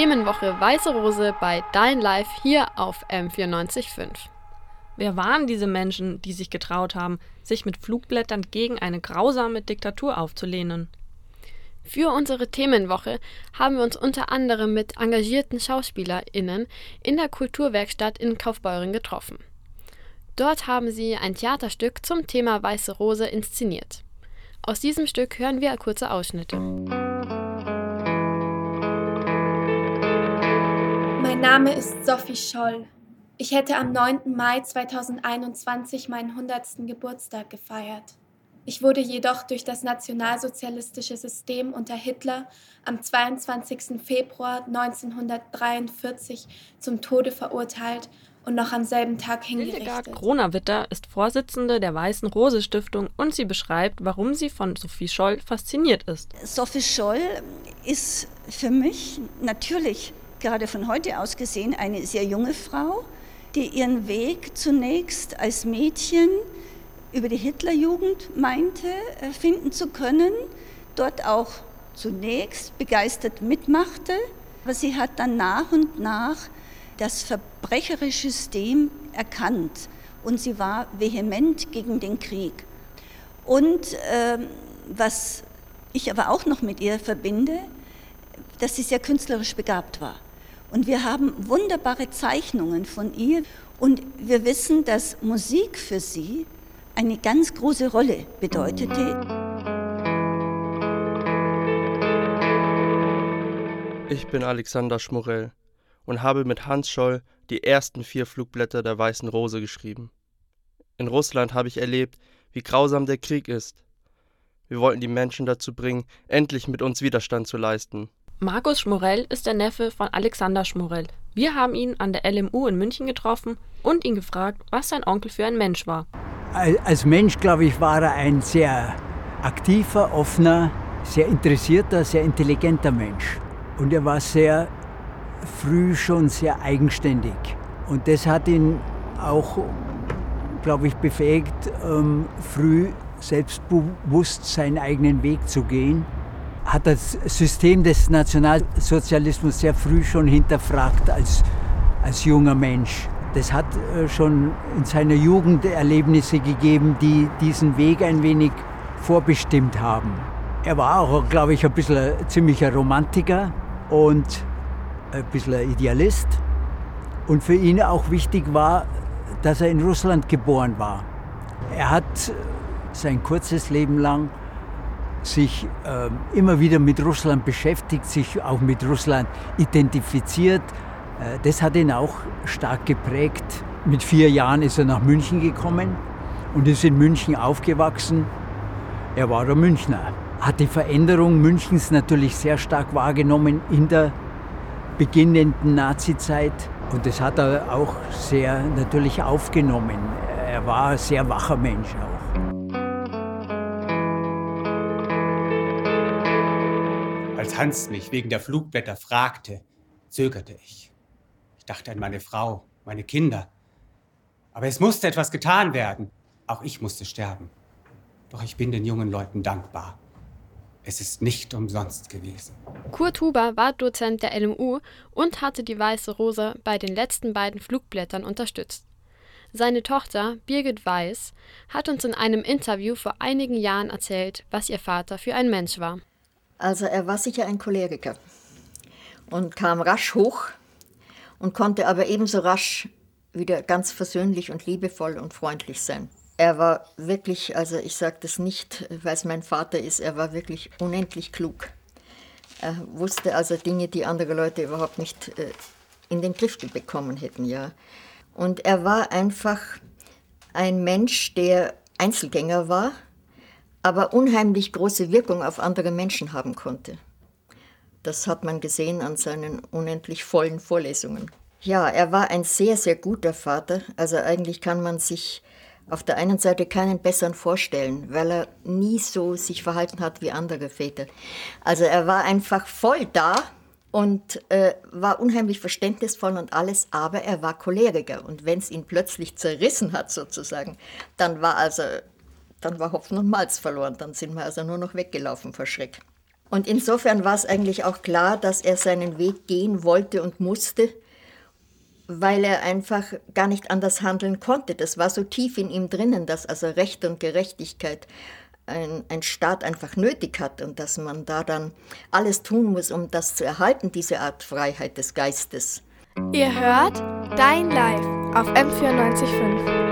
Themenwoche Weiße Rose bei Dein Live hier auf M945. Wer waren diese Menschen, die sich getraut haben, sich mit Flugblättern gegen eine grausame Diktatur aufzulehnen? Für unsere Themenwoche haben wir uns unter anderem mit engagierten SchauspielerInnen in der Kulturwerkstatt in Kaufbeuren getroffen. Dort haben sie ein Theaterstück zum Thema Weiße Rose inszeniert. Aus diesem Stück hören wir kurze Ausschnitte. Mein Name ist Sophie Scholl. Ich hätte am 9. Mai 2021 meinen 100. Geburtstag gefeiert. Ich wurde jedoch durch das nationalsozialistische System unter Hitler am 22. Februar 1943 zum Tode verurteilt und noch am selben Tag hingerichtet. Hildegard Kronawitter ist Vorsitzende der Weißen Rose Stiftung und sie beschreibt, warum sie von Sophie Scholl fasziniert ist. Sophie Scholl ist für mich natürlich gerade von heute aus gesehen eine sehr junge Frau, die ihren Weg zunächst als Mädchen über die Hitlerjugend meinte, äh, finden zu können, dort auch zunächst begeistert mitmachte, aber sie hat dann nach und nach das verbrecherische System erkannt und sie war vehement gegen den Krieg. Und äh, was ich aber auch noch mit ihr verbinde, dass sie sehr künstlerisch begabt war. Und wir haben wunderbare Zeichnungen von ihr und wir wissen, dass Musik für sie eine ganz große Rolle bedeutete. Ich bin Alexander Schmorell und habe mit Hans Scholl die ersten vier Flugblätter der Weißen Rose geschrieben. In Russland habe ich erlebt, wie grausam der Krieg ist. Wir wollten die Menschen dazu bringen, endlich mit uns Widerstand zu leisten. Markus Schmorell ist der Neffe von Alexander Schmorell. Wir haben ihn an der LMU in München getroffen und ihn gefragt, was sein Onkel für ein Mensch war. Als Mensch, glaube ich, war er ein sehr aktiver, offener, sehr interessierter, sehr intelligenter Mensch. Und er war sehr früh schon sehr eigenständig. Und das hat ihn auch, glaube ich, befähigt, ähm, früh selbstbewusst seinen eigenen Weg zu gehen. Hat das System des Nationalsozialismus sehr früh schon hinterfragt als, als junger Mensch. Das hat äh, schon in seiner Jugend Erlebnisse gegeben, die diesen Weg ein wenig vorbestimmt haben. Er war auch, glaube ich, ein bisschen ein ziemlicher Romantiker und ein bisschen ein Idealist. Und für ihn auch wichtig war, dass er in Russland geboren war. Er hat sein kurzes Leben lang sich äh, immer wieder mit Russland beschäftigt, sich auch mit Russland identifiziert. Äh, das hat ihn auch stark geprägt. Mit vier Jahren ist er nach München gekommen und ist in München aufgewachsen. Er war der Münchner. Hat die Veränderung Münchens natürlich sehr stark wahrgenommen in der beginnenden Nazizeit. Und das hat er auch sehr natürlich aufgenommen. Er war ein sehr wacher Mensch auch. Als Hans mich wegen der Flugblätter fragte, zögerte ich. Ich dachte an meine Frau, meine Kinder. Aber es musste etwas getan werden. Auch ich musste sterben. Doch ich bin den jungen Leuten dankbar. Es ist nicht umsonst gewesen. Kurt Huber war Dozent der LMU und hatte die Weiße Rose bei den letzten beiden Flugblättern unterstützt. Seine Tochter Birgit Weiß hat uns in einem Interview vor einigen Jahren erzählt, was ihr Vater für ein Mensch war. Also er war sicher ein Choleriker und kam rasch hoch und konnte aber ebenso rasch wieder ganz versöhnlich und liebevoll und freundlich sein. Er war wirklich, also ich sage das nicht, weil es mein Vater ist, er war wirklich unendlich klug. Er wusste also Dinge, die andere Leute überhaupt nicht äh, in den Griff bekommen hätten, ja. Und er war einfach ein Mensch, der Einzelgänger war, aber unheimlich große Wirkung auf andere Menschen haben konnte. Das hat man gesehen an seinen unendlich vollen Vorlesungen. Ja, er war ein sehr, sehr guter Vater. Also eigentlich kann man sich auf der einen Seite keinen besseren vorstellen, weil er nie so sich verhalten hat wie andere Väter. Also er war einfach voll da und äh, war unheimlich verständnisvoll und alles, aber er war Choleriker. Und wenn es ihn plötzlich zerrissen hat sozusagen, dann war also, dann war Hopfen und Malz verloren. Dann sind wir also nur noch weggelaufen vor Schreck. Und insofern war es eigentlich auch klar, dass er seinen Weg gehen wollte und musste, weil er einfach gar nicht anders handeln konnte. Das war so tief in ihm drinnen, dass also Recht und Gerechtigkeit ein, ein Staat einfach nötig hat und dass man da dann alles tun muss, um das zu erhalten, diese Art Freiheit des Geistes. Ihr hört Dein Live auf M945.